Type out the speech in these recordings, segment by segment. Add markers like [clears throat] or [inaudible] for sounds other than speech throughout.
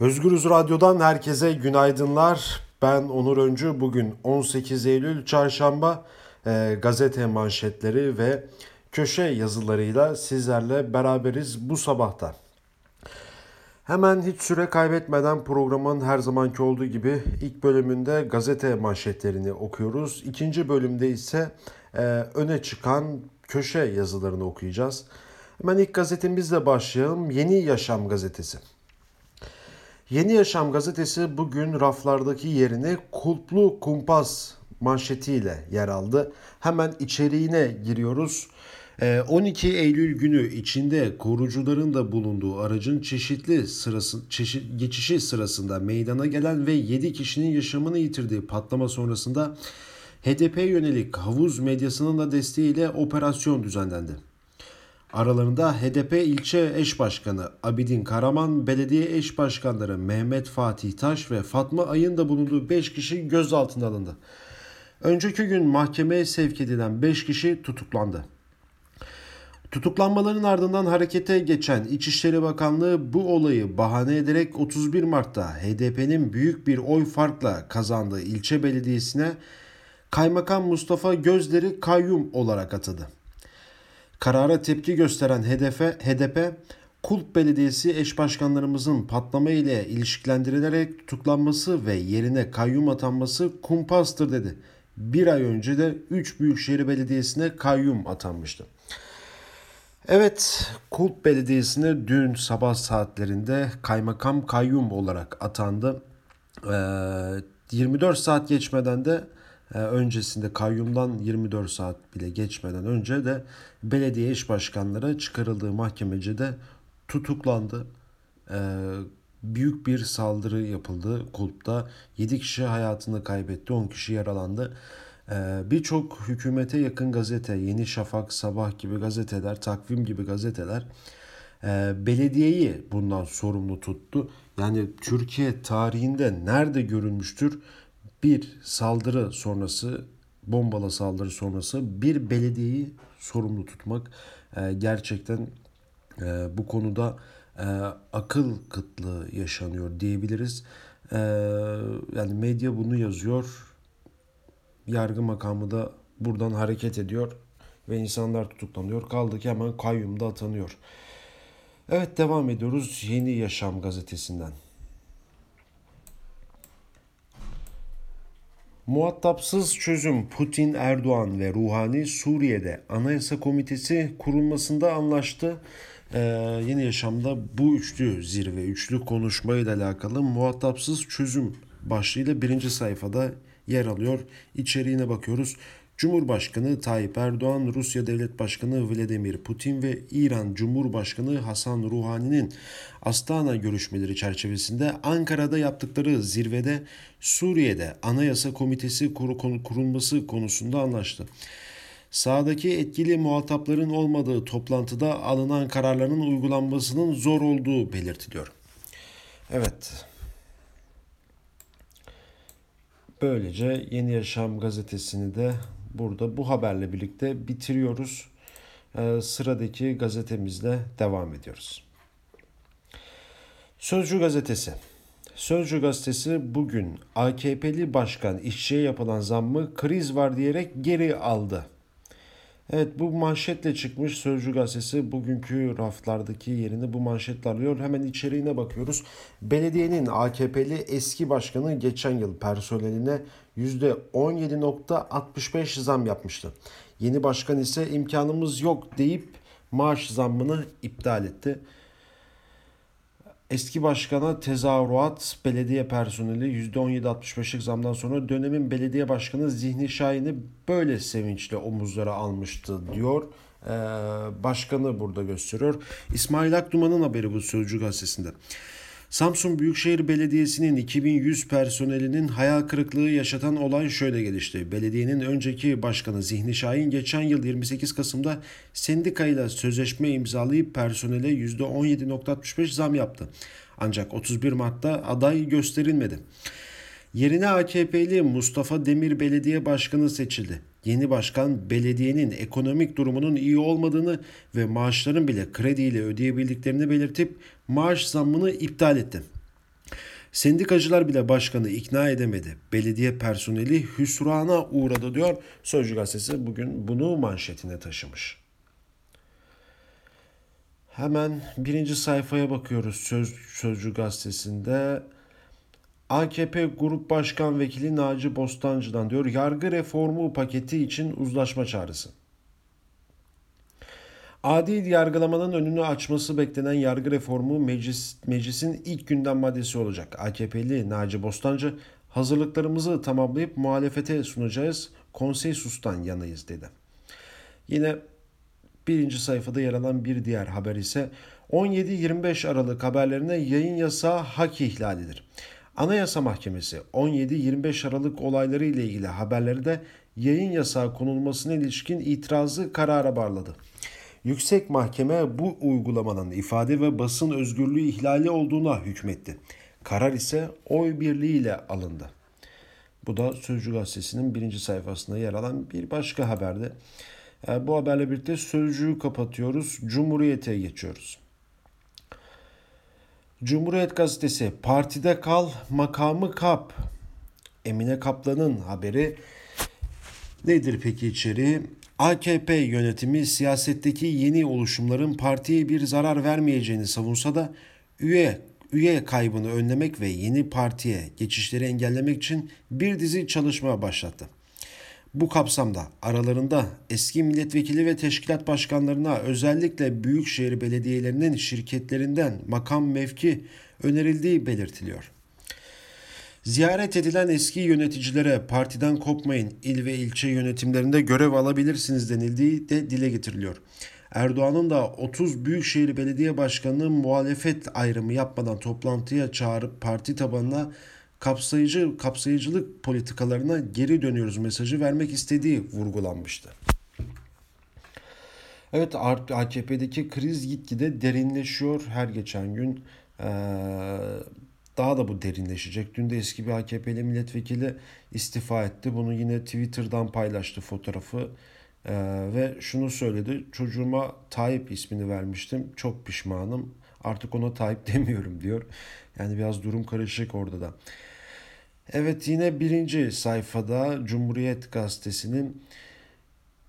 Özgürüz Radyo'dan herkese günaydınlar. Ben Onur Öncü. Bugün 18 Eylül Çarşamba e, gazete manşetleri ve köşe yazılarıyla sizlerle beraberiz bu sabahta. Hemen hiç süre kaybetmeden programın her zamanki olduğu gibi ilk bölümünde gazete manşetlerini okuyoruz. İkinci bölümde ise e, öne çıkan köşe yazılarını okuyacağız. Hemen ilk gazetemizle başlayalım. Yeni Yaşam gazetesi. Yeni Yaşam gazetesi bugün raflardaki yerini kulplu kumpas manşetiyle yer aldı. Hemen içeriğine giriyoruz. 12 ee, Eylül günü içinde korucuların da bulunduğu aracın çeşitli sırası, çeşit, geçişi sırasında meydana gelen ve 7 kişinin yaşamını yitirdiği patlama sonrasında HDP yönelik havuz medyasının da desteğiyle operasyon düzenlendi. Aralarında HDP ilçe eş başkanı Abidin Karaman, belediye eş başkanları Mehmet Fatih Taş ve Fatma Ay'ın da bulunduğu 5 kişi gözaltına alındı. Önceki gün mahkemeye sevk edilen 5 kişi tutuklandı. Tutuklanmaların ardından harekete geçen İçişleri Bakanlığı bu olayı bahane ederek 31 Mart'ta HDP'nin büyük bir oy farkla kazandığı ilçe belediyesine Kaymakam Mustafa Gözleri kayyum olarak atadı. Karara tepki gösteren HDP, HDP Kulp Belediyesi eş başkanlarımızın patlama ile ilişkilendirilerek tutuklanması ve yerine kayyum atanması kumpastır dedi. Bir ay önce de 3 Büyükşehir Belediyesi'ne kayyum atanmıştı. Evet, Kulp Belediyesi'ne dün sabah saatlerinde kaymakam kayyum olarak atandı. Ee, 24 saat geçmeden de öncesinde kayyumdan 24 saat bile geçmeden önce de belediye iş başkanları çıkarıldığı mahkemecide tutuklandı. Ee, büyük bir saldırı yapıldı Kulp'ta. 7 kişi hayatını kaybetti, 10 kişi yaralandı. Ee, birçok hükümete yakın gazete, Yeni Şafak, Sabah gibi gazeteler, Takvim gibi gazeteler e, belediyeyi bundan sorumlu tuttu. Yani Türkiye tarihinde nerede görülmüştür bir saldırı sonrası, bombalı saldırı sonrası bir belediyeyi sorumlu tutmak e, gerçekten e, bu konuda akıl kıtlığı yaşanıyor diyebiliriz. Yani medya bunu yazıyor yargı makamı da buradan hareket ediyor ve insanlar tutuklanıyor. Kaldı ki hemen kayyumda atanıyor. Evet devam ediyoruz Yeni Yaşam gazetesinden. Muhatapsız çözüm Putin, Erdoğan ve Ruhani Suriye'de Anayasa Komitesi kurulmasında anlaştı. Ee, yeni Yaşam'da bu üçlü zirve, üçlü konuşmayla alakalı muhatapsız çözüm başlığıyla birinci sayfada yer alıyor. İçeriğine bakıyoruz. Cumhurbaşkanı Tayyip Erdoğan, Rusya Devlet Başkanı Vladimir Putin ve İran Cumhurbaşkanı Hasan Ruhani'nin Astana görüşmeleri çerçevesinde Ankara'da yaptıkları zirvede Suriye'de Anayasa Komitesi kurulması konusunda anlaştı. Sağdaki etkili muhatapların olmadığı toplantıda alınan kararların uygulanmasının zor olduğu belirtiliyor. Evet, Böylece Yeni Yaşam gazetesini de burada bu haberle birlikte bitiriyoruz. Ee, sıradaki gazetemizle devam ediyoruz. Sözcü gazetesi. Sözcü gazetesi bugün AKP'li başkan işçiye yapılan zammı kriz var diyerek geri aldı. Evet bu manşetle çıkmış Sözcü Gazetesi bugünkü raflardaki yerini bu manşetle alıyor. Hemen içeriğine bakıyoruz. Belediyenin AKP'li eski başkanı geçen yıl personeline %17.65 zam yapmıştı. Yeni başkan ise imkanımız yok deyip maaş zammını iptal etti. Eski başkana tezahürat belediye personeli %17.65'lik zamdan sonra dönemin belediye başkanı Zihni Şahin'i böyle sevinçle omuzlara almıştı diyor. Ee, başkanı burada gösteriyor. İsmail Akduman'ın haberi bu Sözcü gazetesinde. Samsun Büyükşehir Belediyesi'nin 2100 personelinin hayal kırıklığı yaşatan olay şöyle gelişti. Belediyenin önceki başkanı Zihni Şahin geçen yıl 28 Kasım'da sendikayla sözleşme imzalayıp personele %17.65 zam yaptı. Ancak 31 Mart'ta aday gösterilmedi. Yerine AKP'li Mustafa Demir Belediye Başkanı seçildi. Yeni başkan belediyenin ekonomik durumunun iyi olmadığını ve maaşların bile krediyle ödeyebildiklerini belirtip maaş zammını iptal etti. Sendikacılar bile başkanı ikna edemedi. Belediye personeli hüsrana uğradı diyor. Sözcü gazetesi bugün bunu manşetine taşımış. Hemen birinci sayfaya bakıyoruz Söz, Sözcü gazetesinde. AKP Grup Başkan Vekili Naci Bostancı'dan diyor yargı reformu paketi için uzlaşma çağrısı. Adil yargılamanın önünü açması beklenen yargı reformu meclis, meclisin ilk gündem maddesi olacak. AKP'li Naci Bostancı hazırlıklarımızı tamamlayıp muhalefete sunacağız. Konsensustan yanayız dedi. Yine birinci sayfada yer alan bir diğer haber ise 17-25 Aralık haberlerine yayın yasağı hak ihlalidir. Anayasa Mahkemesi 17-25 Aralık olayları ile ilgili haberleri de yayın yasağı konulmasına ilişkin itirazı karara bağladı. Yüksek Mahkeme bu uygulamanın ifade ve basın özgürlüğü ihlali olduğuna hükmetti. Karar ise oy birliğiyle alındı. Bu da Sözcü Gazetesi'nin birinci sayfasında yer alan bir başka haberde. E, bu haberle birlikte Sözcü'yü kapatıyoruz. Cumhuriyet'e geçiyoruz. Cumhuriyet Gazetesi partide kal makamı kap. Emine Kaplan'ın haberi nedir peki içeriği? AKP yönetimi siyasetteki yeni oluşumların partiye bir zarar vermeyeceğini savunsa da üye üye kaybını önlemek ve yeni partiye geçişleri engellemek için bir dizi çalışma başlattı. Bu kapsamda aralarında eski milletvekili ve teşkilat başkanlarına özellikle büyükşehir belediyelerinin şirketlerinden makam mevki önerildiği belirtiliyor. Ziyaret edilen eski yöneticilere partiden kopmayın, il ve ilçe yönetimlerinde görev alabilirsiniz denildiği de dile getiriliyor. Erdoğan'ın da 30 Büyükşehir Belediye Başkanı'nın muhalefet ayrımı yapmadan toplantıya çağırıp parti tabanına kapsayıcı kapsayıcılık politikalarına geri dönüyoruz mesajı vermek istediği vurgulanmıştı. Evet AKP'deki kriz gitgide derinleşiyor her geçen gün. Daha da bu derinleşecek. Dün de eski bir AKP'li milletvekili istifa etti. Bunu yine Twitter'dan paylaştı fotoğrafı. Ve şunu söyledi. Çocuğuma Tayyip ismini vermiştim. Çok pişmanım. Artık ona Tayyip [laughs] demiyorum diyor. Yani biraz durum karışık orada da. Evet yine birinci sayfada Cumhuriyet Gazetesi'nin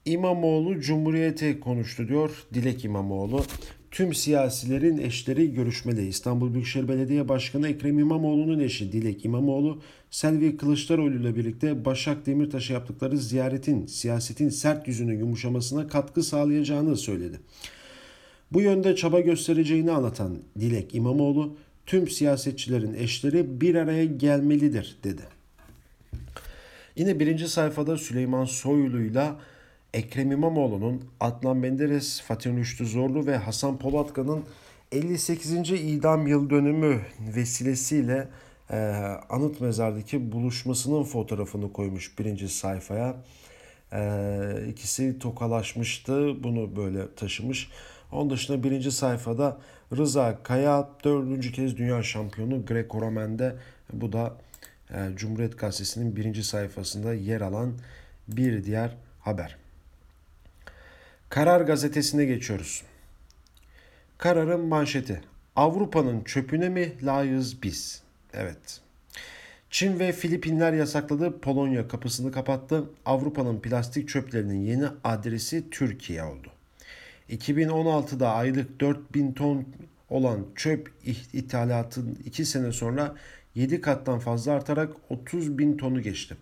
İmamoğlu Cumhuriyet'e konuştu diyor Dilek İmamoğlu. Tüm siyasilerin eşleri görüşmeli. İstanbul Büyükşehir Belediye Başkanı Ekrem İmamoğlu'nun eşi Dilek İmamoğlu, Selvi Kılıçdaroğlu ile birlikte Başak Demirtaş'a yaptıkları ziyaretin siyasetin sert yüzünün yumuşamasına katkı sağlayacağını söyledi. Bu yönde çaba göstereceğini anlatan Dilek İmamoğlu, tüm siyasetçilerin eşleri bir araya gelmelidir dedi. Yine birinci sayfada Süleyman Soylu'yla Ekrem İmamoğlu'nun, Adnan Menderes, Fatih Rüştü Zorlu ve Hasan Polatkan'ın 58. idam yıl dönümü vesilesiyle e, anıt mezardaki buluşmasının fotoğrafını koymuş birinci sayfaya. E, ikisi tokalaşmıştı. Bunu böyle taşımış. Onun dışında birinci sayfada Rıza Kaya dördüncü kez dünya şampiyonu Greco-Romen'de. Bu da e, Cumhuriyet Gazetesi'nin birinci sayfasında yer alan bir diğer haber. Karar gazetesine geçiyoruz. Kararın manşeti. Avrupa'nın çöpüne mi layığız biz? Evet. Çin ve Filipinler yasakladı, Polonya kapısını kapattı. Avrupa'nın plastik çöplerinin yeni adresi Türkiye oldu. 2016'da aylık 4000 ton olan çöp ithalatın 2 sene sonra 7 kattan fazla artarak 30 bin tonu geçti.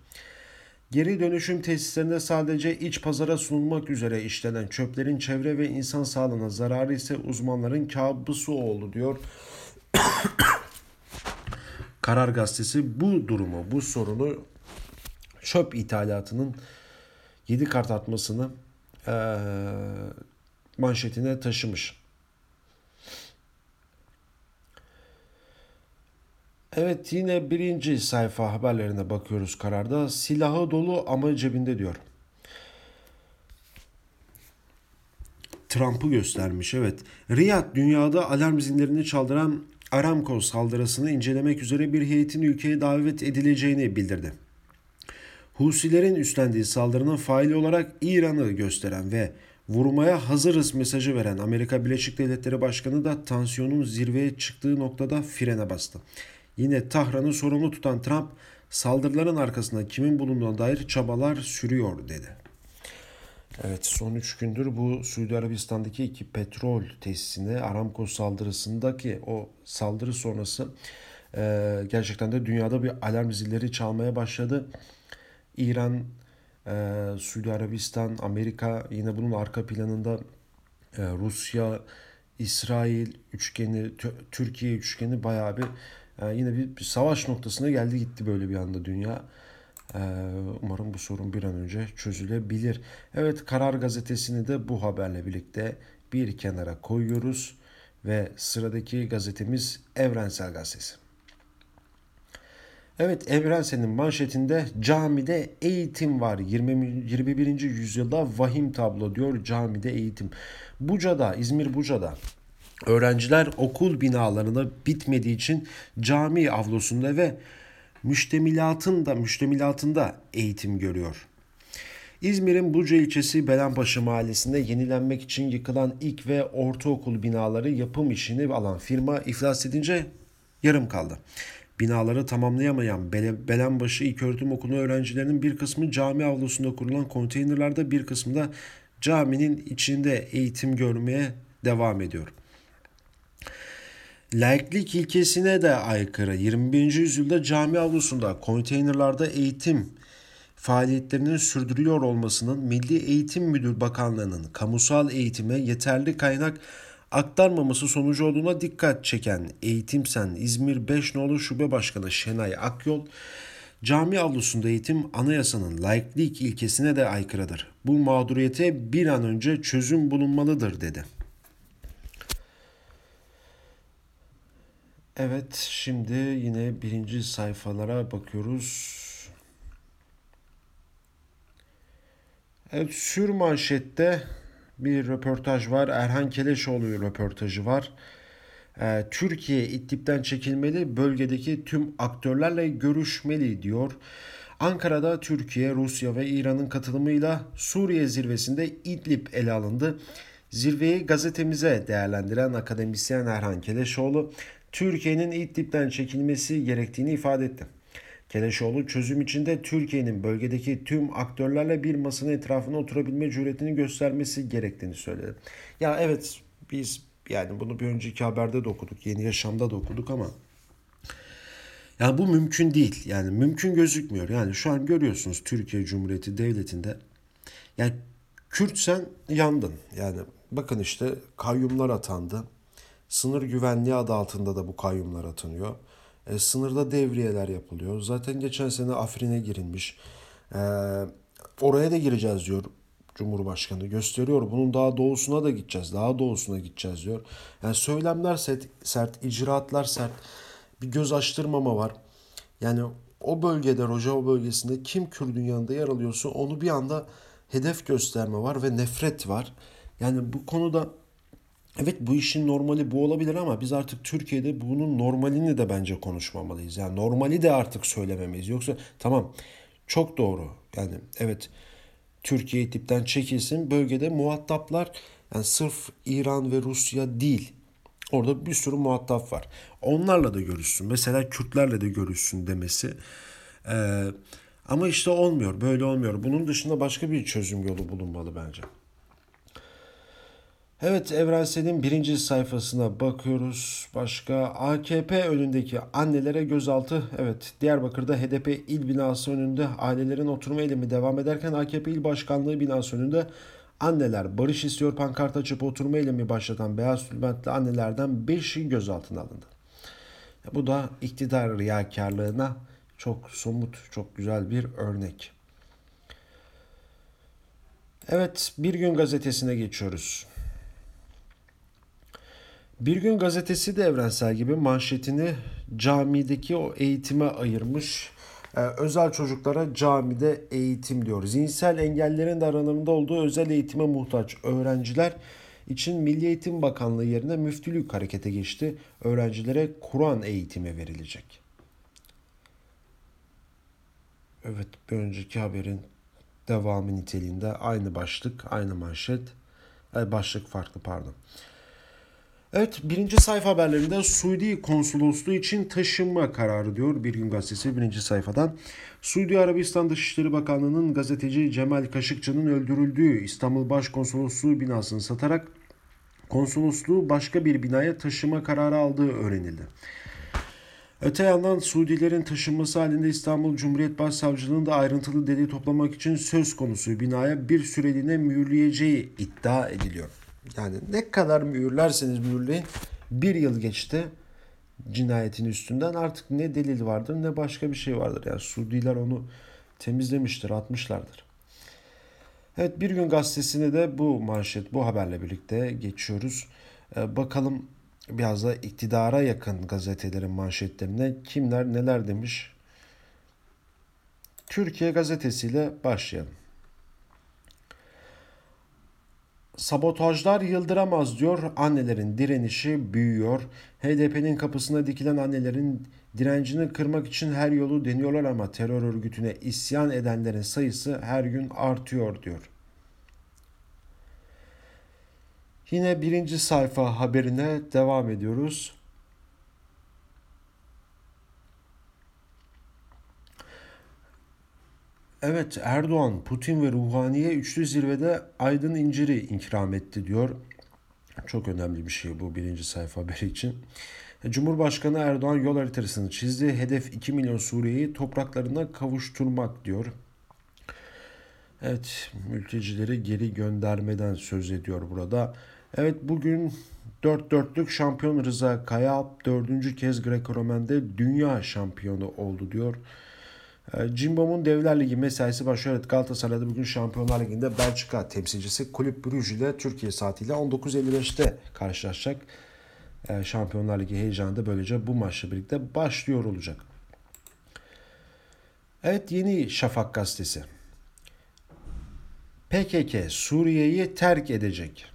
Geri dönüşüm tesislerinde sadece iç pazara sunulmak üzere işlenen çöplerin çevre ve insan sağlığına zararı ise uzmanların kabusu oldu diyor. [coughs] Karar Gazetesi bu durumu, bu sorunu çöp ithalatının 7 kat artmasını e, manşetine taşımış. Evet yine birinci sayfa haberlerine bakıyoruz kararda. Silahı dolu ama cebinde diyor. Trump'ı göstermiş evet. Riyad dünyada alarm zillerini çaldıran Aramco saldırısını incelemek üzere bir heyetin ülkeye davet edileceğini bildirdi. Husilerin üstlendiği saldırının faili olarak İran'ı gösteren ve vurmaya hazırız mesajı veren Amerika Birleşik Devletleri Başkanı da tansiyonun zirveye çıktığı noktada frene bastı. Yine Tahran'ı sorumlu tutan Trump saldırıların arkasında kimin bulunduğuna dair çabalar sürüyor dedi. Evet son 3 gündür bu Suudi Arabistan'daki iki petrol tesisine Aramco saldırısındaki o saldırı sonrası e, gerçekten de dünyada bir alarm zilleri çalmaya başladı. İran, e, Suudi Arabistan, Amerika yine bunun arka planında e, Rusya, İsrail üçgeni, Türkiye üçgeni bayağı bir e, yine bir, bir savaş noktasına geldi gitti böyle bir anda dünya. E, umarım bu sorun bir an önce çözülebilir. Evet Karar Gazetesi'ni de bu haberle birlikte bir kenara koyuyoruz ve sıradaki gazetemiz Evrensel Gazetesi. Evet Evrensel'in manşetinde camide eğitim var. 20, 21. yüzyılda vahim tablo diyor camide eğitim. Buca'da, İzmir Buca'da öğrenciler okul binalarında bitmediği için cami avlusunda ve müştemilatında, müştemilatında eğitim görüyor. İzmir'in Buca ilçesi Belenpaşa mahallesinde yenilenmek için yıkılan ilk ve ortaokul binaları yapım işini alan firma iflas edince yarım kaldı. Binaları tamamlayamayan Bele, Belenbaşı İlköğretim Okulu öğrencilerinin bir kısmı cami avlusunda kurulan konteynerlarda bir kısmı da caminin içinde eğitim görmeye devam ediyor. Laiklik ilkesine de aykırı 21. yüzyılda cami avlusunda konteynerlarda eğitim faaliyetlerinin sürdürüyor olmasının Milli Eğitim Müdür Bakanlığı'nın kamusal eğitime yeterli kaynak aktarmaması sonucu olduğuna dikkat çeken Eğitimsen İzmir 5 nolu Şube Başkanı Şenay Akyol, cami avlusunda eğitim anayasanın laiklik ilkesine de aykırıdır. Bu mağduriyete bir an önce çözüm bulunmalıdır dedi. Evet şimdi yine birinci sayfalara bakıyoruz. Evet sür manşette bir röportaj var. Erhan Keleşoğlu röportajı var. Ee, Türkiye İdlib'den çekilmeli, bölgedeki tüm aktörlerle görüşmeli diyor. Ankara'da Türkiye, Rusya ve İran'ın katılımıyla Suriye zirvesinde İdlib ele alındı. Zirveyi gazetemize değerlendiren akademisyen Erhan Keleşoğlu, Türkiye'nin İdlib'den çekilmesi gerektiğini ifade etti. Keleşoğlu çözüm içinde Türkiye'nin bölgedeki tüm aktörlerle bir masanın etrafına oturabilme cüretini göstermesi gerektiğini söyledi. Ya evet biz yani bunu bir önceki haberde de okuduk, Yeni Yaşam'da da okuduk ama yani bu mümkün değil. Yani mümkün gözükmüyor. Yani şu an görüyorsunuz Türkiye Cumhuriyeti Devleti'nde yani Kürtsen yandın. Yani bakın işte kayyumlar atandı. Sınır güvenliği adı altında da bu kayyumlar atanıyor. E, sınırda devriyeler yapılıyor. Zaten geçen sene Afrin'e girilmiş. E, oraya da gireceğiz diyor Cumhurbaşkanı. Gösteriyor. Bunun daha doğusuna da gideceğiz. Daha doğusuna gideceğiz diyor. Yani söylemler sert, sert icraatlar sert. Bir göz açtırmama var. Yani o bölgede, Rojava bölgesinde kim Kürdün yanında yer alıyorsa onu bir anda hedef gösterme var ve nefret var. Yani bu konuda Evet bu işin normali bu olabilir ama biz artık Türkiye'de bunun normalini de bence konuşmamalıyız. Yani normali de artık söylememeyiz. Yoksa tamam çok doğru. Yani evet Türkiye tipten çekilsin. Bölgede muhataplar yani sırf İran ve Rusya değil. Orada bir sürü muhatap var. Onlarla da görüşsün. Mesela Kürtlerle de görüşsün demesi. Ee, ama işte olmuyor. Böyle olmuyor. Bunun dışında başka bir çözüm yolu bulunmalı bence. Evet Evrensel'in birinci sayfasına bakıyoruz. Başka AKP önündeki annelere gözaltı. Evet Diyarbakır'da HDP il binası önünde ailelerin oturma eylemi devam ederken AKP il başkanlığı binası önünde anneler barış istiyor pankart açıp oturma eylemi başlatan beyaz tülbentli annelerden 5'i gözaltına alındı. Bu da iktidar riyakarlığına çok somut, çok güzel bir örnek. Evet, Bir Gün Gazetesi'ne geçiyoruz. Bir gün gazetesi de evrensel gibi manşetini camideki o eğitime ayırmış. Ee, özel çocuklara camide eğitim diyor. Zihinsel engellerin de aralarında olduğu özel eğitime muhtaç öğrenciler için Milli Eğitim Bakanlığı yerine müftülük harekete geçti. Öğrencilere Kur'an eğitimi verilecek. Evet bir önceki haberin devamı niteliğinde aynı başlık, aynı manşet. Başlık farklı pardon. Evet birinci sayfa haberlerinde Suudi konsolosluğu için taşınma kararı diyor Bir Gün Gazetesi birinci sayfadan. Suudi Arabistan Dışişleri Bakanlığı'nın gazeteci Cemal Kaşıkçı'nın öldürüldüğü İstanbul Başkonsolosluğu binasını satarak konsolosluğu başka bir binaya taşıma kararı aldığı öğrenildi. Öte yandan Suudilerin taşınması halinde İstanbul Cumhuriyet Başsavcılığı'nın da ayrıntılı delil toplamak için söz konusu binaya bir süreliğine mühürleyeceği iddia ediliyor. Yani ne kadar mühürlerseniz mühürleyin bir yıl geçti cinayetin üstünden artık ne delil vardır ne başka bir şey vardır. Yani Suudiler onu temizlemiştir, atmışlardır. Evet bir gün gazetesine de bu manşet, bu haberle birlikte geçiyoruz. Ee, bakalım biraz da iktidara yakın gazetelerin manşetlerine kimler neler demiş. Türkiye gazetesiyle başlayalım. Sabotajlar yıldıramaz diyor. Annelerin direnişi büyüyor. HDP'nin kapısına dikilen annelerin direncini kırmak için her yolu deniyorlar ama terör örgütüne isyan edenlerin sayısı her gün artıyor diyor. Yine birinci sayfa haberine devam ediyoruz. Evet Erdoğan, Putin ve Ruhani'ye üçlü zirvede Aydın İncir'i ikram etti diyor. Çok önemli bir şey bu birinci sayfa haberi için. Cumhurbaşkanı Erdoğan yol haritasını çizdi. Hedef 2 milyon Suriye'yi topraklarına kavuşturmak diyor. Evet mültecileri geri göndermeden söz ediyor burada. Evet bugün 4 dörtlük şampiyon Rıza Kaya dördüncü kez Greco-Romen'de dünya şampiyonu oldu diyor. Ee, Cimbom'un Devler Ligi mesaisi başlıyor. Evet Galatasaray'da bugün Şampiyonlar Ligi'nde Belçika temsilcisi Kulüp Brugge ile Türkiye saatiyle 19.55'te karşılaşacak. Ee, Şampiyonlar Ligi heyecanı da böylece bu maçla birlikte başlıyor olacak. Evet Yeni Şafak gazetesi. PKK Suriye'yi terk edecek.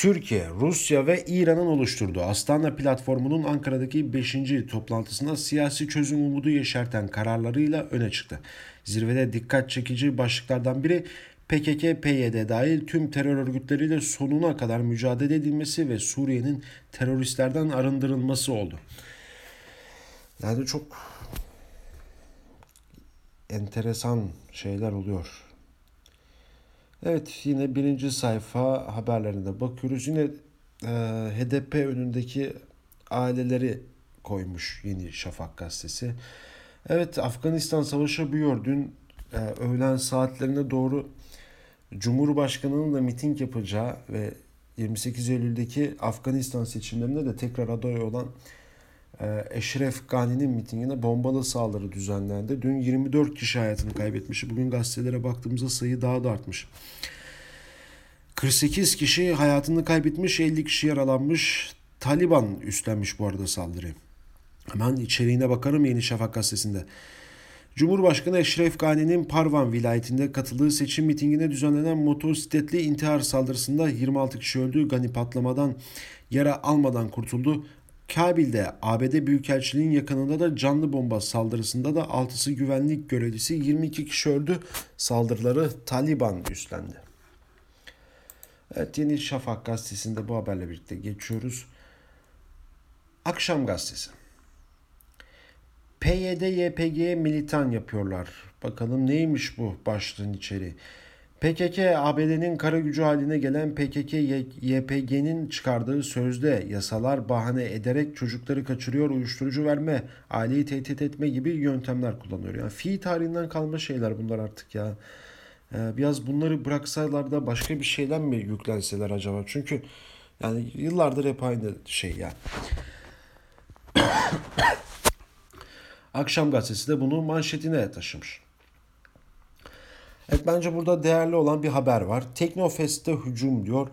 Türkiye, Rusya ve İran'ın oluşturduğu Astana platformunun Ankara'daki 5. toplantısında siyasi çözüm umudu yeşerten kararlarıyla öne çıktı. Zirvede dikkat çekici başlıklardan biri PKK, PYD dahil tüm terör örgütleriyle sonuna kadar mücadele edilmesi ve Suriye'nin teröristlerden arındırılması oldu. Yani çok enteresan şeyler oluyor. Evet yine birinci sayfa haberlerinde bakıyoruz. Yine e, HDP önündeki aileleri koymuş Yeni Şafak gazetesi. Evet Afganistan savaşı büyüyor. Dün e, öğlen saatlerine doğru Cumhurbaşkanı'nın da miting yapacağı ve 28 Eylül'deki Afganistan seçimlerinde de tekrar aday olan Eşref Gani'nin mitingine bombalı saldırı düzenlendi. Dün 24 kişi hayatını kaybetmiş. Bugün gazetelere baktığımızda sayı daha da artmış. 48 kişi hayatını kaybetmiş, 50 kişi yaralanmış. Taliban üstlenmiş bu arada saldırıyı. Hemen içeriğine bakarım Yeni Şafak gazetesinde. Cumhurbaşkanı Eşref Gani'nin Parvan vilayetinde katıldığı seçim mitingine düzenlenen motosikletli intihar saldırısında 26 kişi öldü. Gani patlamadan yara almadan kurtuldu. Kabil'de ABD Büyükelçiliğinin yakınında da canlı bomba saldırısında da 6'sı güvenlik görevlisi 22 kişi öldü. Saldırıları Taliban üstlendi. Evet Yeni Şafak gazetesinde bu haberle birlikte geçiyoruz. Akşam gazetesi. PYD YPG'ye militan yapıyorlar. Bakalım neymiş bu başlığın içeriği. PKK, ABD'nin kara gücü haline gelen PKK, YPG'nin çıkardığı sözde yasalar bahane ederek çocukları kaçırıyor, uyuşturucu verme, aileyi tehdit etme gibi yöntemler kullanıyor. Yani fi tarihinden kalma şeyler bunlar artık ya. Ee, biraz bunları bıraksalar da başka bir şeyden mi yüklenseler acaba? Çünkü yani yıllardır hep aynı şey yani. [coughs] Akşam gazetesi de bunu manşetine taşımış. Evet bence burada değerli olan bir haber var. Teknofest'te hücum diyor.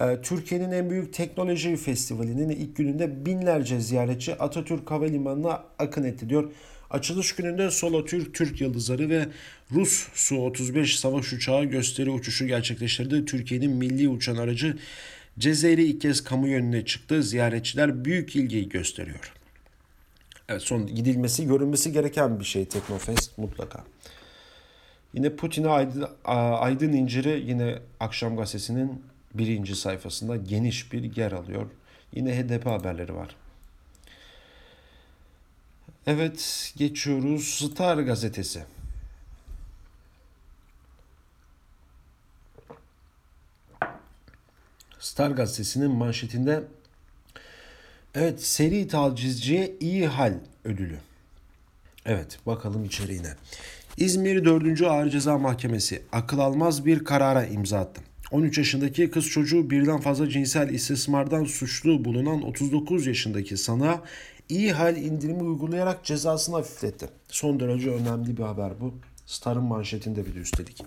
Ee, Türkiye'nin en büyük teknoloji festivalinin ilk gününde binlerce ziyaretçi Atatürk Havalimanı'na akın etti diyor. Açılış gününde Solo Türk, Türk Yıldızları ve Rus Su-35 savaş uçağı gösteri uçuşu gerçekleştirdi. Türkiye'nin milli uçan aracı Cezayir'i ilk kez kamu yönüne çıktı. Ziyaretçiler büyük ilgiyi gösteriyor. Evet son gidilmesi, görünmesi gereken bir şey Teknofest mutlaka. Yine Putin'e Aydın, Aydın İncir'i yine Akşam Gazetesi'nin birinci sayfasında geniş bir yer alıyor. Yine HDP haberleri var. Evet geçiyoruz Star gazetesi. Star gazetesinin manşetinde evet seri tacizciye iyi hal ödülü. Evet bakalım içeriğine. İzmir 4. Ağır Ceza Mahkemesi akıl almaz bir karara imza attı. 13 yaşındaki kız çocuğu birden fazla cinsel istismardan suçlu bulunan 39 yaşındaki sanığa iyi hal indirimi uygulayarak cezasını hafifletti. Son derece önemli bir haber bu. Star'ın manşetinde bir de üstelik.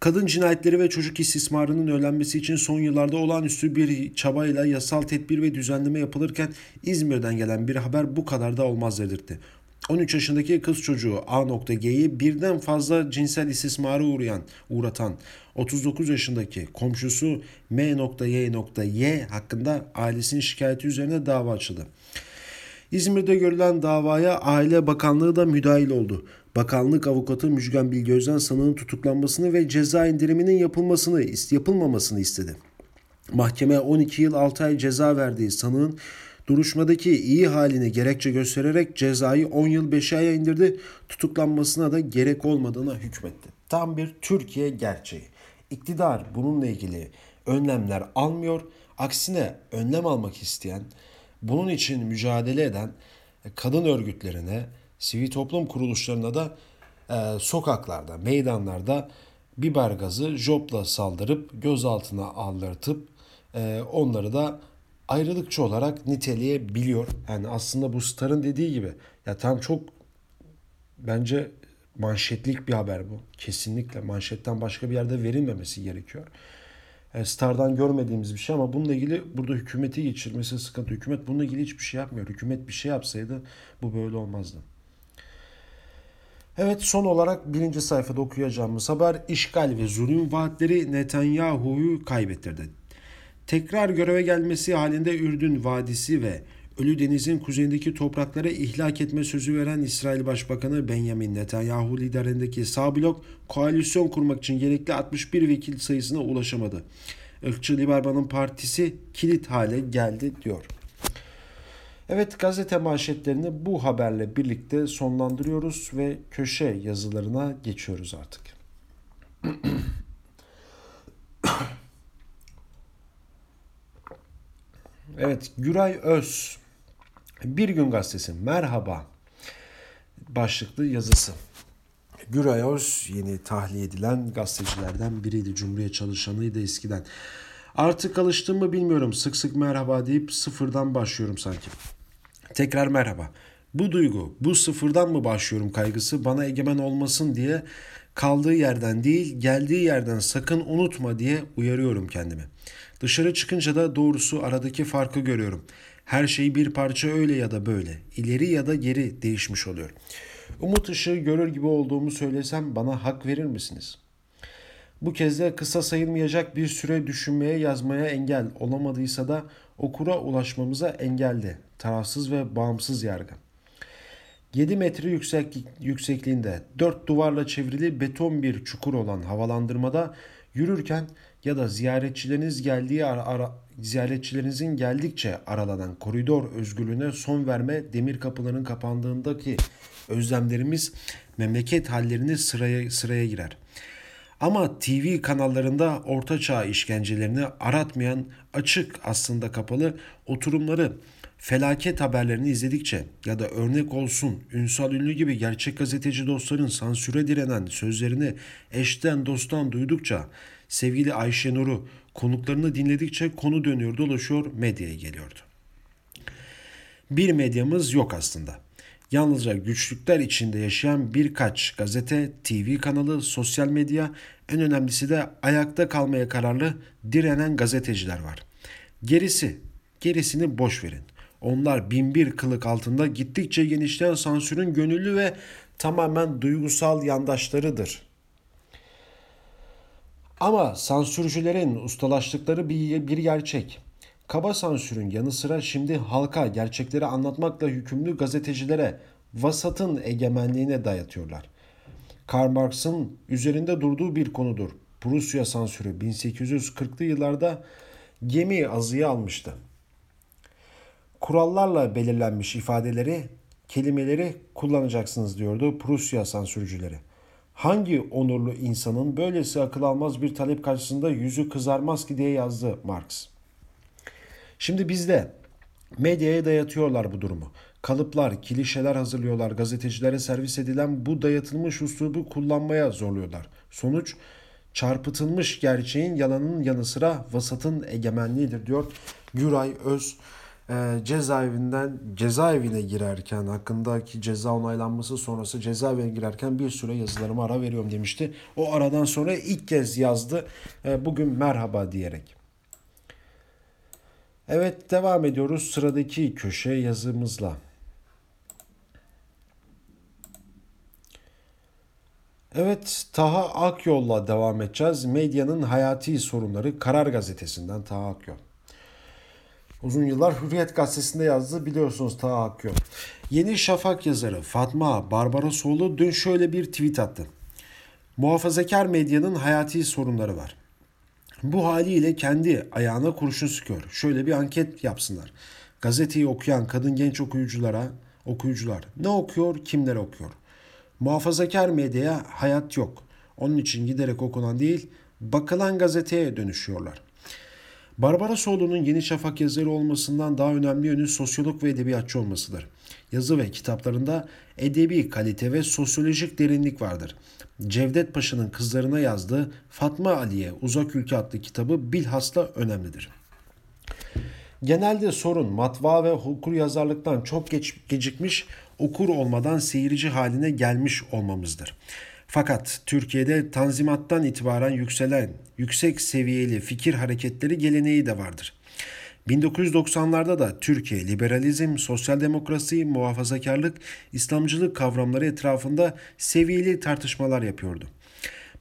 Kadın cinayetleri ve çocuk istismarının önlenmesi için son yıllarda olağanüstü bir çabayla yasal tedbir ve düzenleme yapılırken İzmir'den gelen bir haber bu kadar da olmaz dedirtti. 13 yaşındaki kız çocuğu A.G'yi birden fazla cinsel istismara uğrayan, uğratan 39 yaşındaki komşusu M.Y.Y hakkında ailesinin şikayeti üzerine dava açıldı. İzmir'de görülen davaya Aile Bakanlığı da müdahil oldu. Bakanlık avukatı Müjgan Bilgöz'den sanığın tutuklanmasını ve ceza indiriminin yapılmasını, yapılmamasını istedi. Mahkeme 12 yıl 6 ay ceza verdiği sanığın duruşmadaki iyi halini gerekçe göstererek cezayı 10 yıl 5 aya indirdi. Tutuklanmasına da gerek olmadığına hükmetti. Tam bir Türkiye gerçeği. İktidar bununla ilgili önlemler almıyor. Aksine önlem almak isteyen, bunun için mücadele eden kadın örgütlerine, sivil toplum kuruluşlarına da e, sokaklarda, meydanlarda biber gazı jopla saldırıp gözaltına aldırtıp e, onları da ayrılıkçı olarak niteleyebiliyor. Yani aslında bu Star'ın dediği gibi ya tam çok bence manşetlik bir haber bu. Kesinlikle manşetten başka bir yerde verilmemesi gerekiyor. E, Star'dan görmediğimiz bir şey ama bununla ilgili burada hükümeti geçirmesi sıkıntı. Hükümet bununla ilgili hiçbir şey yapmıyor. Hükümet bir şey yapsaydı bu böyle olmazdı. Evet son olarak birinci sayfada okuyacağımız haber işgal ve zulüm vaatleri Netanyahu'yu kaybettirdi. Tekrar göreve gelmesi halinde Ürdün Vadisi ve Ölü Deniz'in kuzeyindeki toprakları ihlak etme sözü veren İsrail Başbakanı Benjamin Netanyahu liderindeki sağ blok koalisyon kurmak için gerekli 61 vekil sayısına ulaşamadı. Irkçı Liberman'ın partisi kilit hale geldi diyor. Evet gazete manşetlerini bu haberle birlikte sonlandırıyoruz ve köşe yazılarına geçiyoruz artık. [clears throat] evet Güray Öz Bir Gün Gazetesi merhaba başlıklı yazısı. Güray Öz yeni tahliye edilen gazetecilerden biriydi. Cumhuriyet çalışanıydı eskiden. Artık alıştım mı bilmiyorum. Sık sık merhaba deyip sıfırdan başlıyorum sanki. Tekrar merhaba. Bu duygu, bu sıfırdan mı başlıyorum kaygısı bana egemen olmasın diye kaldığı yerden değil, geldiği yerden sakın unutma diye uyarıyorum kendimi. Dışarı çıkınca da doğrusu aradaki farkı görüyorum. Her şey bir parça öyle ya da böyle, ileri ya da geri değişmiş oluyor. Umut ışığı görür gibi olduğumu söylesem bana hak verir misiniz? Bu kez de kısa sayılmayacak bir süre düşünmeye yazmaya engel olamadıysa da okura ulaşmamıza engeldi. Tarafsız ve bağımsız yargı. 7 metre yükseklik, yüksekliğinde 4 duvarla çevrili beton bir çukur olan havalandırmada yürürken ya da ziyaretçileriniz geldiği ara, ara, ziyaretçilerinizin geldikçe aralanan koridor özgürlüğüne son verme demir kapıların kapandığındaki özlemlerimiz memleket hallerini sıraya sıraya girer. Ama TV kanallarında orta çağ işkencelerini aratmayan açık aslında kapalı oturumları felaket haberlerini izledikçe ya da örnek olsun Ünsal Ünlü gibi gerçek gazeteci dostların sansüre direnen sözlerini eşten dosttan duydukça sevgili Ayşe Nur'u konuklarını dinledikçe konu dönüyor dolaşıyor medyaya geliyordu. Bir medyamız yok aslında. Yalnızca güçlükler içinde yaşayan birkaç gazete, TV kanalı, sosyal medya, en önemlisi de ayakta kalmaya kararlı direnen gazeteciler var. Gerisi, gerisini boş verin. Onlar binbir kılık altında gittikçe genişleyen sansürün gönüllü ve tamamen duygusal yandaşlarıdır. Ama sansürcülerin ustalaştıkları bir, bir gerçek. Kaba sansürün yanı sıra şimdi halka gerçekleri anlatmakla yükümlü gazetecilere vasatın egemenliğine dayatıyorlar. Karl Marx'ın üzerinde durduğu bir konudur. Prusya sansürü 1840'lı yıllarda gemi azıya almıştı. Kurallarla belirlenmiş ifadeleri, kelimeleri kullanacaksınız diyordu Prusya sansürcüleri. Hangi onurlu insanın böylesi akıl almaz bir talep karşısında yüzü kızarmaz ki diye yazdı Marx. Şimdi bizde medyaya dayatıyorlar bu durumu. Kalıplar, klişeler hazırlıyorlar. Gazetecilere servis edilen bu dayatılmış üslubu kullanmaya zorluyorlar. Sonuç çarpıtılmış gerçeğin yalanın yanı sıra vasatın egemenliğidir diyor Güray Öz e, cezaevinden cezaevine girerken hakkındaki ceza onaylanması sonrası cezaevine girerken bir süre yazılarıma ara veriyorum demişti. O aradan sonra ilk kez yazdı. E, bugün merhaba diyerek. Evet devam ediyoruz sıradaki köşe yazımızla. Evet Taha Akyol'la devam edeceğiz. Medyanın hayati sorunları Karar Gazetesi'nden Taha Akyol. Uzun yıllar Hürriyet Gazetesi'nde yazdı biliyorsunuz Taha Akyol. Yeni Şafak yazarı Fatma Barbarosoğlu dün şöyle bir tweet attı. Muhafazakar medyanın hayati sorunları var. Bu haliyle kendi ayağına kurşun sıkıyor. Şöyle bir anket yapsınlar. Gazeteyi okuyan kadın genç okuyuculara, okuyucular ne okuyor, kimler okuyor? Muhafazakar medyaya hayat yok. Onun için giderek okunan değil, bakılan gazeteye dönüşüyorlar. Barbarosoğlu'nun Yeni Şafak yazarı olmasından daha önemli yönü sosyolog ve edebiyatçı olmasıdır. Yazı ve kitaplarında edebi kalite ve sosyolojik derinlik vardır. Cevdet Paşa'nın kızlarına yazdığı Fatma Ali'ye Uzak Ülke adlı kitabı bilhassa önemlidir. Genelde sorun matbaa ve okur yazarlıktan çok geç, gecikmiş, okur olmadan seyirci haline gelmiş olmamızdır. Fakat Türkiye'de Tanzimat'tan itibaren yükselen yüksek seviyeli fikir hareketleri geleneği de vardır. 1990'larda da Türkiye liberalizm, sosyal demokrasi, muhafazakarlık, İslamcılık kavramları etrafında seviyeli tartışmalar yapıyordu.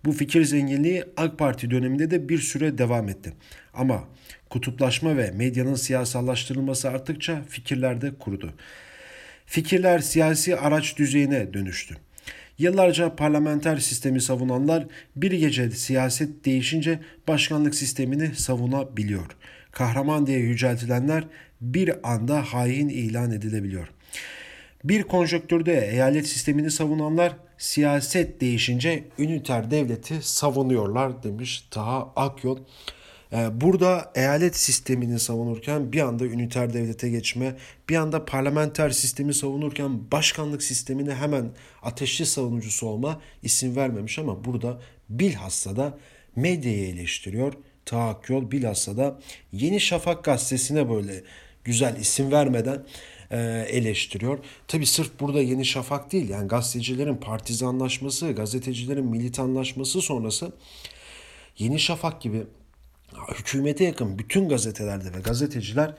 Bu fikir zenginliği AK Parti döneminde de bir süre devam etti. Ama kutuplaşma ve medyanın siyasallaştırılması arttıkça fikirler de kurudu. Fikirler siyasi araç düzeyine dönüştü. Yıllarca parlamenter sistemi savunanlar bir gece siyaset değişince başkanlık sistemini savunabiliyor. Kahraman diye yüceltilenler bir anda hain ilan edilebiliyor. Bir konjonktürde eyalet sistemini savunanlar siyaset değişince üniter devleti savunuyorlar demiş Taha Akyol. Ee, burada eyalet sistemini savunurken bir anda üniter devlete geçme, bir anda parlamenter sistemi savunurken başkanlık sistemini hemen ateşli savunucusu olma isim vermemiş ama burada bilhassa da medyayı eleştiriyor. Tahakkül bilhassa da Yeni Şafak gazetesine böyle güzel isim vermeden e, eleştiriyor. Tabi sırf burada Yeni Şafak değil yani gazetecilerin partizanlaşması, gazetecilerin militanlaşması sonrası Yeni Şafak gibi hükümete yakın bütün gazetelerde ve gazeteciler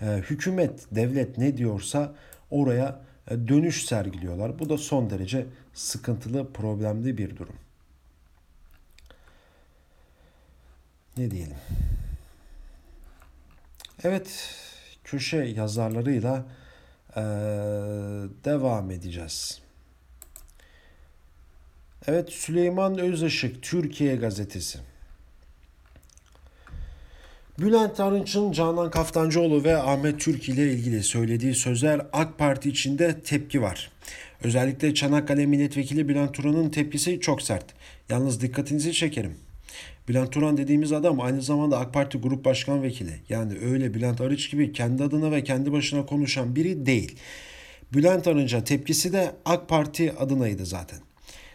e, hükümet, devlet ne diyorsa oraya e, dönüş sergiliyorlar. Bu da son derece sıkıntılı, problemli bir durum. Ne diyelim? Evet, köşe yazarlarıyla e, devam edeceğiz. Evet, Süleyman Özışık, Türkiye Gazetesi. Bülent Arınç'ın Canan Kaftancıoğlu ve Ahmet Türk ile ilgili söylediği sözler AK Parti içinde tepki var. Özellikle Çanakkale Milletvekili Bülent Turan'ın tepkisi çok sert. Yalnız dikkatinizi çekerim. Bülent Turan dediğimiz adam aynı zamanda AK Parti Grup Başkan Vekili. Yani öyle Bülent Arınç gibi kendi adına ve kendi başına konuşan biri değil. Bülent Arınç'a tepkisi de AK Parti adınaydı zaten.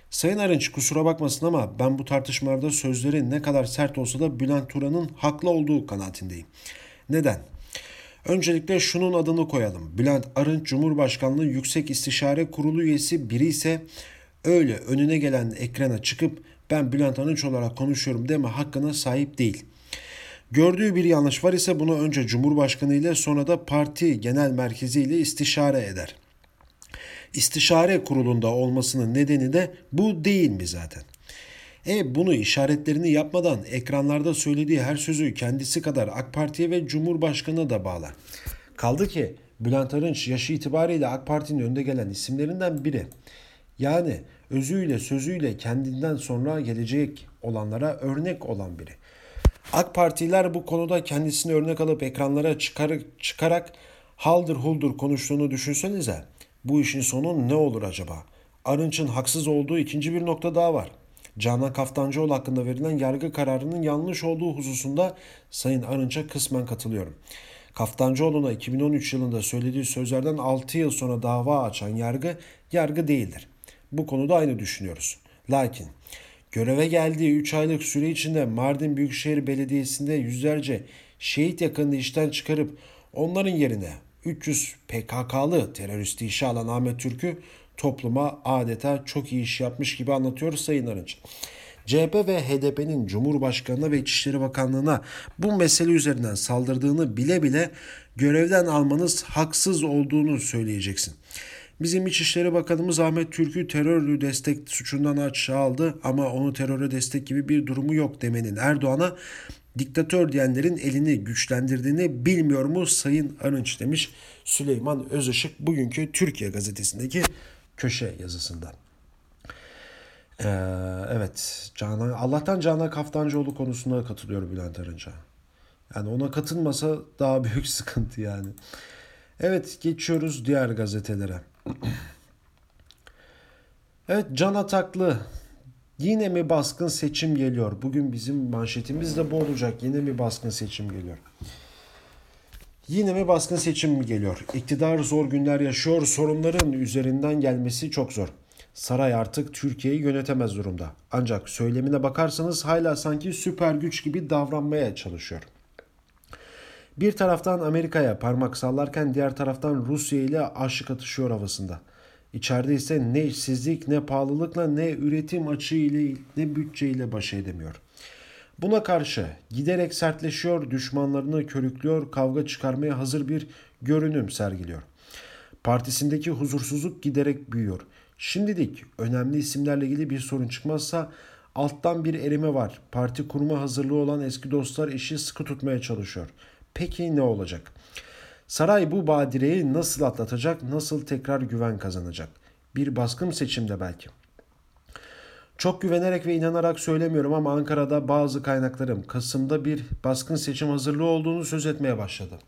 Sayın Arınç kusura bakmasın ama ben bu tartışmalarda sözlerin ne kadar sert olsa da Bülent Turan'ın haklı olduğu kanaatindeyim. Neden? Öncelikle şunun adını koyalım. Bülent Arınç Cumhurbaşkanlığı Yüksek İstişare Kurulu üyesi biri ise öyle önüne gelen ekrana çıkıp ben Bülent Arınç olarak konuşuyorum deme hakkına sahip değil. Gördüğü bir yanlış var ise bunu önce Cumhurbaşkanı ile sonra da parti genel merkezi ile istişare eder.'' İstişare kurulunda olmasının nedeni de bu değil mi zaten? E bunu işaretlerini yapmadan ekranlarda söylediği her sözü kendisi kadar AK Parti'ye ve Cumhurbaşkanı'na da bağlar. Kaldı ki Bülent Arınç yaşı itibariyle AK Parti'nin önde gelen isimlerinden biri. Yani özüyle sözüyle kendinden sonra gelecek olanlara örnek olan biri. AK Partiler bu konuda kendisini örnek alıp ekranlara çıkar, çıkarak haldır huldur konuştuğunu düşünsenize. Bu işin sonu ne olur acaba? Arınç'ın haksız olduğu ikinci bir nokta daha var. Canan Kaftancıoğlu hakkında verilen yargı kararının yanlış olduğu hususunda Sayın Arınç'a kısmen katılıyorum. Kaftancıoğlu'na 2013 yılında söylediği sözlerden 6 yıl sonra dava açan yargı, yargı değildir. Bu konuda aynı düşünüyoruz. Lakin göreve geldiği 3 aylık süre içinde Mardin Büyükşehir Belediyesi'nde yüzlerce şehit yakınını işten çıkarıp onların yerine 300 PKK'lı teröristi işe alan Ahmet Türk'ü topluma adeta çok iyi iş yapmış gibi anlatıyor Sayın Arınç. CHP ve HDP'nin Cumhurbaşkanı'na ve İçişleri Bakanlığı'na bu mesele üzerinden saldırdığını bile bile görevden almanız haksız olduğunu söyleyeceksin. Bizim İçişleri Bakanımız Ahmet Türk'ü terörlü destek suçundan aşağı aldı ama onu teröre destek gibi bir durumu yok demenin Erdoğan'a diktatör diyenlerin elini güçlendirdiğini bilmiyor mu Sayın Arınç demiş Süleyman Özışık bugünkü Türkiye gazetesindeki köşe yazısında. Ee, evet Canan Allah'tan Canan Kaftancıoğlu konusunda katılıyor Bülent Arınç'a. Yani ona katılmasa daha büyük [laughs] sıkıntı yani. Evet geçiyoruz diğer gazetelere. [clears throat] evet Can Ataklı yine mi baskın seçim geliyor? Bugün bizim manşetimiz de bu olacak. Yine mi baskın seçim geliyor? Yine mi baskın seçim mi geliyor? İktidar zor günler yaşıyor. Sorunların üzerinden gelmesi çok zor. Saray artık Türkiye'yi yönetemez durumda. Ancak söylemine bakarsanız hala sanki süper güç gibi davranmaya çalışıyor. Bir taraftan Amerika'ya parmak sallarken diğer taraftan Rusya ile aşık atışıyor havasında. İçeride ise ne işsizlik ne pahalılıkla ne üretim açığı ile ne bütçe ile baş edemiyor. Buna karşı giderek sertleşiyor, düşmanlarını körüklüyor, kavga çıkarmaya hazır bir görünüm sergiliyor. Partisindeki huzursuzluk giderek büyüyor. Şimdilik önemli isimlerle ilgili bir sorun çıkmazsa alttan bir erime var. Parti kurma hazırlığı olan eski dostlar işi sıkı tutmaya çalışıyor. Peki ne olacak? Saray bu badireyi nasıl atlatacak, nasıl tekrar güven kazanacak? Bir baskın seçimde belki. Çok güvenerek ve inanarak söylemiyorum ama Ankara'da bazı kaynaklarım Kasım'da bir baskın seçim hazırlığı olduğunu söz etmeye başladı.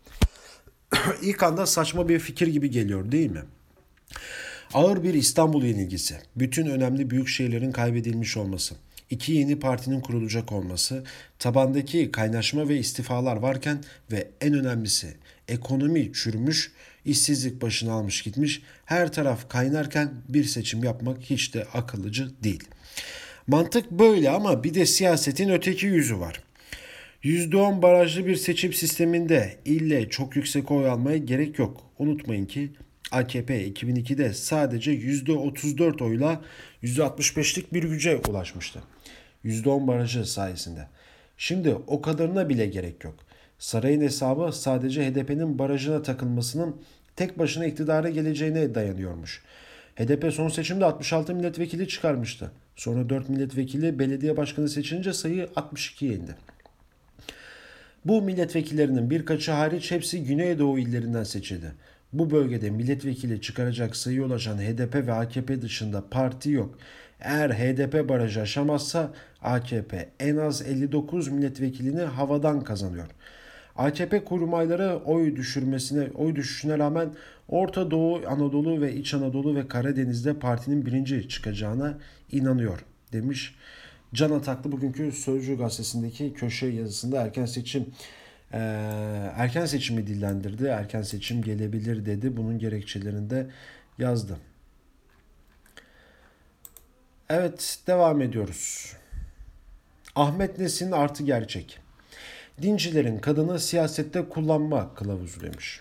[clears throat] İlk anda saçma bir fikir gibi geliyor değil mi? Ağır bir İstanbul yenilgisi, bütün önemli büyük şehirlerin kaybedilmiş olması, iki yeni partinin kurulacak olması, tabandaki kaynaşma ve istifalar varken ve en önemlisi ekonomi çürümüş, işsizlik başını almış gitmiş, her taraf kaynarken bir seçim yapmak hiç de akıllıcı değil. Mantık böyle ama bir de siyasetin öteki yüzü var. %10 barajlı bir seçim sisteminde ille çok yüksek oy almaya gerek yok. Unutmayın ki AKP 2002'de sadece %34 oyla %65'lik bir güce ulaşmıştı. %10 barajı sayesinde. Şimdi o kadarına bile gerek yok. Sarayın hesabı sadece HDP'nin barajına takılmasının tek başına iktidara geleceğine dayanıyormuş. HDP son seçimde 66 milletvekili çıkarmıştı. Sonra 4 milletvekili belediye başkanı seçilince sayı 62'ye indi. Bu milletvekillerinin birkaçı hariç hepsi Güneydoğu illerinden seçildi. Bu bölgede milletvekili çıkaracak sayı ulaşan HDP ve AKP dışında parti yok. Eğer HDP barajı aşamazsa AKP en az 59 milletvekilini havadan kazanıyor. AKP kurmayları oy düşürmesine, oy düşüşüne rağmen Orta Doğu, Anadolu ve İç Anadolu ve Karadeniz'de partinin birinci çıkacağına inanıyor demiş. Can Ataklı bugünkü Sözcü gazetesindeki köşe yazısında erken seçim e, erken seçimi dillendirdi. Erken seçim gelebilir dedi. Bunun gerekçelerini de yazdı. Evet devam ediyoruz. Ahmet Nesin artı gerçek. Dincilerin kadını siyasette kullanma kılavuzu demiş.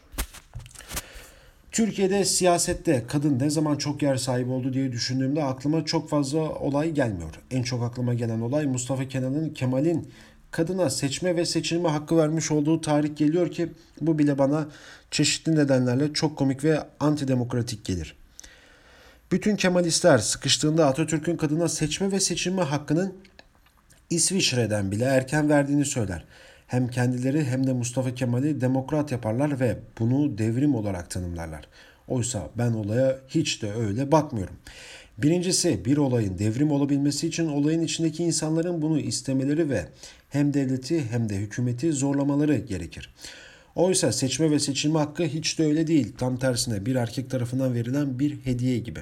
Türkiye'de siyasette kadın ne zaman çok yer sahibi oldu diye düşündüğümde aklıma çok fazla olay gelmiyor. En çok aklıma gelen olay Mustafa Kemal'in Kemal'in kadına seçme ve seçilme hakkı vermiş olduğu tarih geliyor ki bu bile bana çeşitli nedenlerle çok komik ve antidemokratik gelir. Bütün Kemalistler sıkıştığında Atatürk'ün kadına seçme ve seçilme hakkının İsviçre'den bile erken verdiğini söyler. Hem kendileri hem de Mustafa Kemal'i demokrat yaparlar ve bunu devrim olarak tanımlarlar. Oysa ben olaya hiç de öyle bakmıyorum. Birincisi bir olayın devrim olabilmesi için olayın içindeki insanların bunu istemeleri ve hem devleti hem de hükümeti zorlamaları gerekir. Oysa seçme ve seçilme hakkı hiç de öyle değil. Tam tersine bir erkek tarafından verilen bir hediye gibi.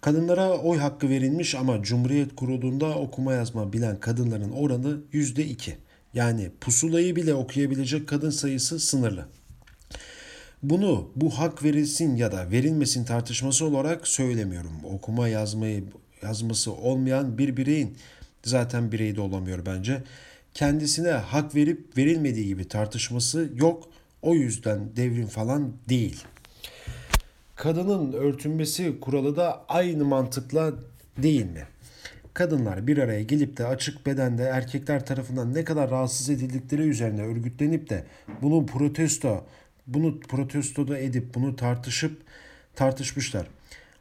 Kadınlara oy hakkı verilmiş ama Cumhuriyet kurulduğunda okuma yazma bilen kadınların oranı yüzde iki. Yani pusulayı bile okuyabilecek kadın sayısı sınırlı. Bunu bu hak verilsin ya da verilmesin tartışması olarak söylemiyorum. Okuma yazmayı yazması olmayan bir bireyin zaten birey de olamıyor bence. Kendisine hak verip verilmediği gibi tartışması yok. O yüzden devrim falan değil. Kadının örtünmesi kuralı da aynı mantıkla değil mi? Kadınlar bir araya gelip de açık bedende erkekler tarafından ne kadar rahatsız edildikleri üzerine örgütlenip de bunu protesto bunu protesto da edip bunu tartışıp tartışmışlar.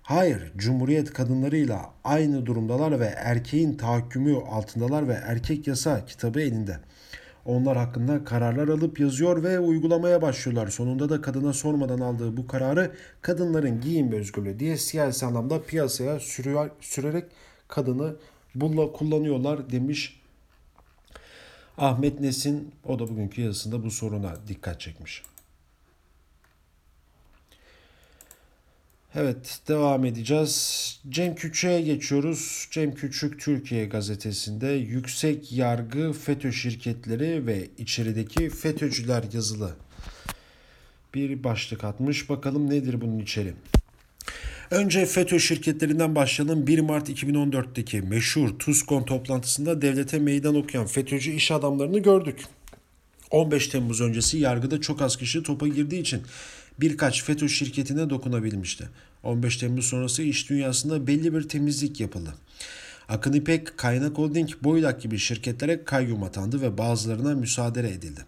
Hayır, Cumhuriyet kadınlarıyla aynı durumdalar ve erkeğin tahakkümü altındalar ve erkek yasa kitabı elinde. Onlar hakkında kararlar alıp yazıyor ve uygulamaya başlıyorlar. Sonunda da kadına sormadan aldığı bu kararı kadınların giyim özgürlüğü diye siyasi anlamda piyasaya sürüyor, sürerek kadını bulla kullanıyorlar demiş Ahmet Nesin. O da bugünkü yazısında bu soruna dikkat çekmiş. Evet devam edeceğiz. Cem Küçük'e geçiyoruz. Cem Küçük Türkiye gazetesinde yüksek yargı FETÖ şirketleri ve içerideki FETÖ'cüler yazılı bir başlık atmış. Bakalım nedir bunun içeri. Önce FETÖ şirketlerinden başlayalım. 1 Mart 2014'teki meşhur TUSKON toplantısında devlete meydan okuyan FETÖ'cü iş adamlarını gördük. 15 Temmuz öncesi yargıda çok az kişi topa girdiği için birkaç FETÖ şirketine dokunabilmişti. 15 Temmuz sonrası iş dünyasında belli bir temizlik yapıldı. Akın İpek, Kaynak Holding, Boydak gibi şirketlere kayyum atandı ve bazılarına müsaade edildi.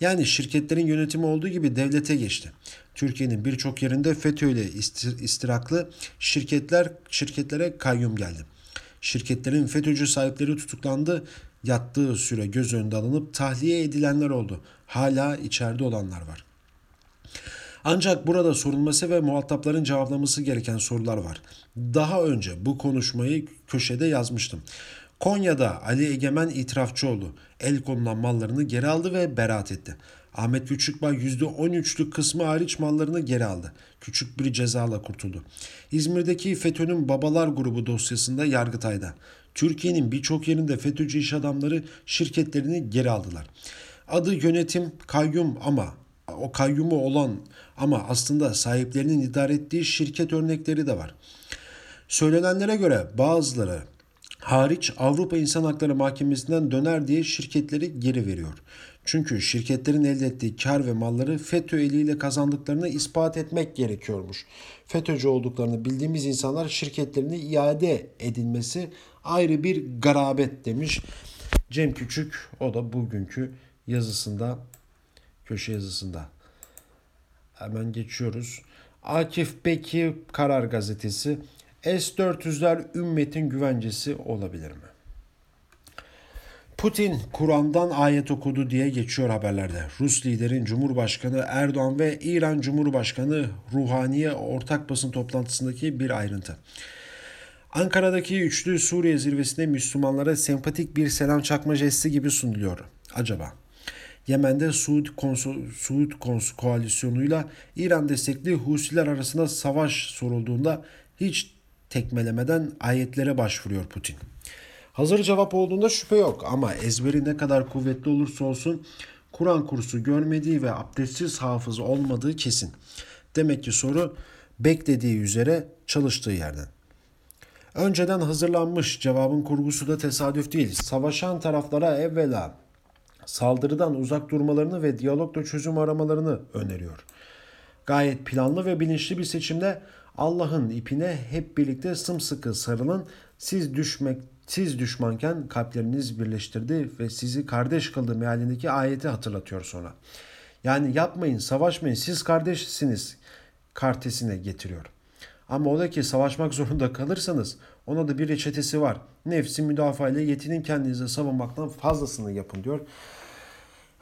Yani şirketlerin yönetimi olduğu gibi devlete geçti. Türkiye'nin birçok yerinde FETÖ ile istiraklı şirketler şirketlere kayyum geldi. Şirketlerin FETÖ'cü sahipleri tutuklandı, yattığı süre göz önünde alınıp tahliye edilenler oldu. Hala içeride olanlar var. Ancak burada sorulması ve muhatapların cevaplaması gereken sorular var. Daha önce bu konuşmayı köşede yazmıştım. Konya'da Ali Egemen itirafçı oldu. El konulan mallarını geri aldı ve beraat etti. Ahmet Küçükbay %13'lük kısmı hariç mallarını geri aldı. Küçük bir cezayla kurtuldu. İzmir'deki FETÖ'nün Babalar grubu dosyasında Yargıtay'da. Türkiye'nin birçok yerinde FETÖ'cü iş adamları şirketlerini geri aldılar. Adı yönetim kayyum ama o kayyumu olan ama aslında sahiplerinin idare ettiği şirket örnekleri de var. Söylenenlere göre bazıları hariç Avrupa İnsan Hakları Mahkemesi'nden döner diye şirketleri geri veriyor. Çünkü şirketlerin elde ettiği kar ve malları FETÖ eliyle kazandıklarını ispat etmek gerekiyormuş. FETÖ'cü olduklarını bildiğimiz insanlar şirketlerini iade edilmesi ayrı bir garabet demiş. Cem Küçük o da bugünkü yazısında köşe yazısında. Hemen geçiyoruz. Akif Beki Karar Gazetesi S-400'ler ümmetin güvencesi olabilir mi? Putin Kur'an'dan ayet okudu diye geçiyor haberlerde. Rus liderin Cumhurbaşkanı Erdoğan ve İran Cumhurbaşkanı Ruhaniye ortak basın toplantısındaki bir ayrıntı. Ankara'daki üçlü Suriye zirvesinde Müslümanlara sempatik bir selam çakma jesti gibi sunuluyor. Acaba Yemen'de Suud, Konsu, Suud Konsu koalisyonuyla İran destekli Husiler arasında savaş sorulduğunda hiç tekmelemeden ayetlere başvuruyor Putin. Hazır cevap olduğunda şüphe yok ama ezberi ne kadar kuvvetli olursa olsun Kur'an kursu görmediği ve abdestsiz hafız olmadığı kesin. Demek ki soru beklediği üzere çalıştığı yerden. Önceden hazırlanmış cevabın kurgusu da tesadüf değil. Savaşan taraflara evvela saldırıdan uzak durmalarını ve diyalogla çözüm aramalarını öneriyor. Gayet planlı ve bilinçli bir seçimde Allah'ın ipine hep birlikte sımsıkı sarılın. Siz düşmek siz düşmanken kalpleriniz birleştirdi ve sizi kardeş kıldı mealindeki ayeti hatırlatıyor sonra. Yani yapmayın, savaşmayın, siz kardeşsiniz kartesine getiriyor. Ama o da ki savaşmak zorunda kalırsanız ona da bir reçetesi var. Nefsi müdafaa ile yetinin kendinize savunmaktan fazlasını yapın diyor.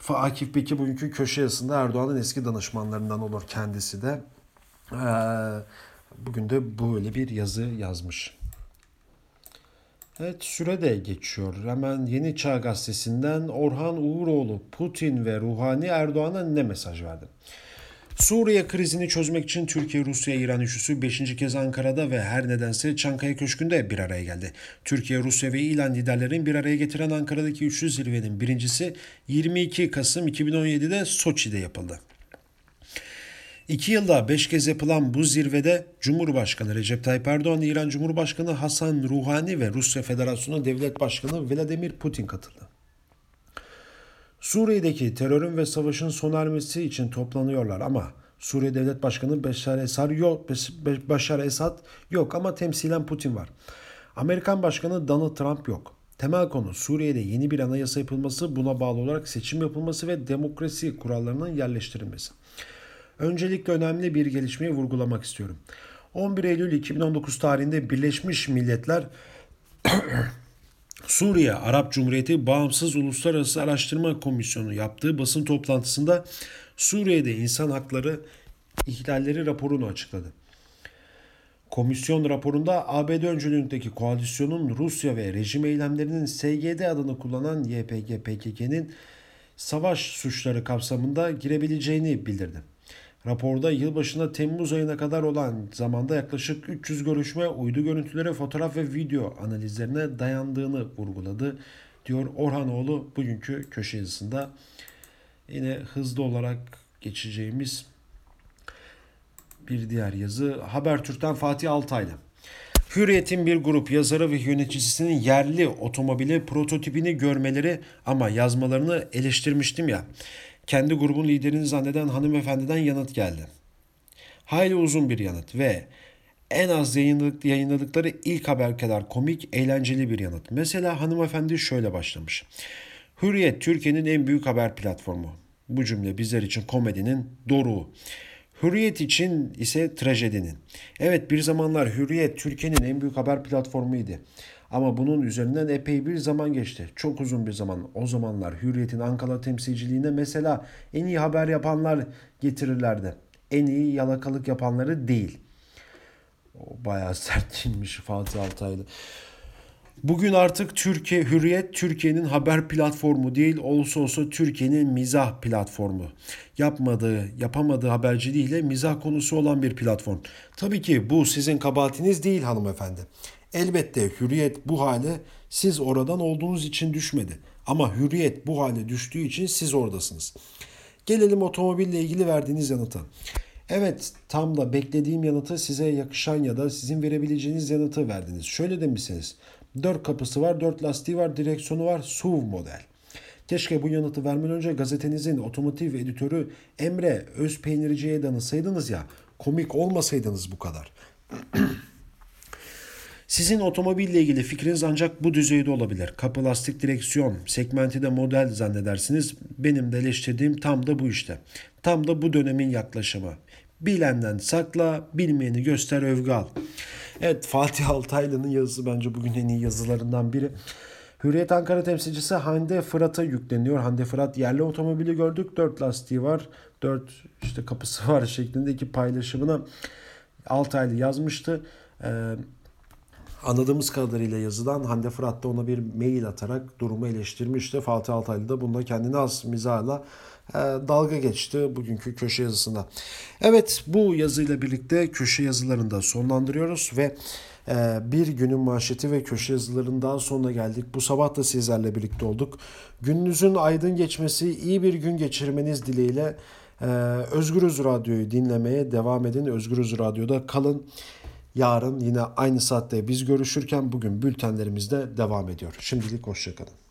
Akif Beki bugünkü köşe yazısında Erdoğan'ın eski danışmanlarından olur kendisi de. Ee, bugün de böyle bir yazı yazmış. Evet süre de geçiyor. Hemen Yeni Çağ Gazetesi'nden Orhan Uğuroğlu Putin ve Ruhani Erdoğan'a ne mesaj verdi? Suriye krizini çözmek için Türkiye, Rusya, İran üçlüsü 5. kez Ankara'da ve her nedense Çankaya Köşkü'nde bir araya geldi. Türkiye, Rusya ve İran liderlerin bir araya getiren Ankara'daki üçlü zirvenin birincisi 22 Kasım 2017'de Soçi'de yapıldı. İki yılda beş kez yapılan bu zirvede Cumhurbaşkanı Recep Tayyip Erdoğan, İran Cumhurbaşkanı Hasan Ruhani ve Rusya Federasyonu Devlet Başkanı Vladimir Putin katıldı. Suriye'deki terörün ve savaşın sona ermesi için toplanıyorlar ama Suriye Devlet Başkanı Beşar Esad yok, Başar Esad yok ama temsilen Putin var. Amerikan Başkanı Donald Trump yok. Temel konu Suriye'de yeni bir anayasa yapılması, buna bağlı olarak seçim yapılması ve demokrasi kurallarının yerleştirilmesi. Öncelikle önemli bir gelişmeyi vurgulamak istiyorum. 11 Eylül 2019 tarihinde Birleşmiş Milletler [clears throat] Suriye Arap Cumhuriyeti Bağımsız Uluslararası Araştırma Komisyonu yaptığı basın toplantısında Suriye'de insan hakları ihlalleri raporunu açıkladı. Komisyon raporunda ABD öncülüğündeki koalisyonun Rusya ve rejim eylemlerinin SGD adını kullanan YPG-PKK'nin savaş suçları kapsamında girebileceğini bildirdi. Raporda yılbaşında Temmuz ayına kadar olan zamanda yaklaşık 300 görüşme uydu görüntüleri, fotoğraf ve video analizlerine dayandığını vurguladı, diyor Orhanoğlu bugünkü köşe yazısında. Yine hızlı olarak geçeceğimiz bir diğer yazı Habertürk'ten Fatih Altaylı. Hürriyet'in bir grup yazarı ve yöneticisinin yerli otomobili prototipini görmeleri ama yazmalarını eleştirmiştim ya kendi grubun liderini zanneden hanımefendiden yanıt geldi. Hayli uzun bir yanıt ve en az yayınladık, yayınladıkları ilk haber kadar komik, eğlenceli bir yanıt. Mesela hanımefendi şöyle başlamış. Hürriyet Türkiye'nin en büyük haber platformu. Bu cümle bizler için komedinin doruğu. Hürriyet için ise trajedinin. Evet bir zamanlar Hürriyet Türkiye'nin en büyük haber platformuydu. Ama bunun üzerinden epey bir zaman geçti. Çok uzun bir zaman. O zamanlar Hürriyet'in Ankara temsilciliğine mesela en iyi haber yapanlar getirirlerdi. En iyi yalakalık yapanları değil. O bayağı [laughs] sertçinmiş Fatih Altaylı. Bugün artık Türkiye Hürriyet Türkiye'nin haber platformu değil olsa olsa Türkiye'nin mizah platformu. Yapmadığı, yapamadığı haberciliğiyle mizah konusu olan bir platform. Tabii ki bu sizin kabahatiniz değil hanımefendi. Elbette hürriyet bu hale siz oradan olduğunuz için düşmedi. Ama hürriyet bu hale düştüğü için siz oradasınız. Gelelim otomobille ilgili verdiğiniz yanıta. Evet tam da beklediğim yanıtı size yakışan ya da sizin verebileceğiniz yanıtı verdiniz. Şöyle demişsiniz. Dört kapısı var, dört lastiği var, direksiyonu var, SUV model. Keşke bu yanıtı vermeden önce gazetenizin otomotiv editörü Emre Özpeynirci'ye danışsaydınız ya. Komik olmasaydınız bu kadar. [clears throat] Sizin otomobille ilgili fikriniz ancak bu düzeyde olabilir. Kapı lastik direksiyon, segmenti de model zannedersiniz. Benim de eleştirdiğim tam da bu işte. Tam da bu dönemin yaklaşımı. Bilenden sakla, bilmeyeni göster övgü al. Evet Fatih Altaylı'nın yazısı bence bugün en iyi yazılarından biri. Hürriyet Ankara temsilcisi Hande Fırat'a yükleniyor. Hande Fırat yerli otomobili gördük. Dört lastiği var. Dört işte kapısı var [laughs] şeklindeki paylaşımını Altaylı yazmıştı. Ee, Anladığımız kadarıyla yazıdan Hande Fırat da ona bir mail atarak durumu eleştirmişti. Fatih Altaylı da bunda kendini az mizahla e, dalga geçti bugünkü köşe yazısında. Evet bu yazıyla birlikte köşe yazılarını da sonlandırıyoruz ve e, bir günün manşeti ve köşe yazılarının daha sonuna geldik. Bu sabah da sizlerle birlikte olduk. Gününüzün aydın geçmesi, iyi bir gün geçirmeniz dileğiyle e, Özgürüz Radyo'yu dinlemeye devam edin. Özgürüz Radyo'da kalın. Yarın yine aynı saatte biz görüşürken bugün bültenlerimiz de devam ediyor. Şimdilik hoşçakalın.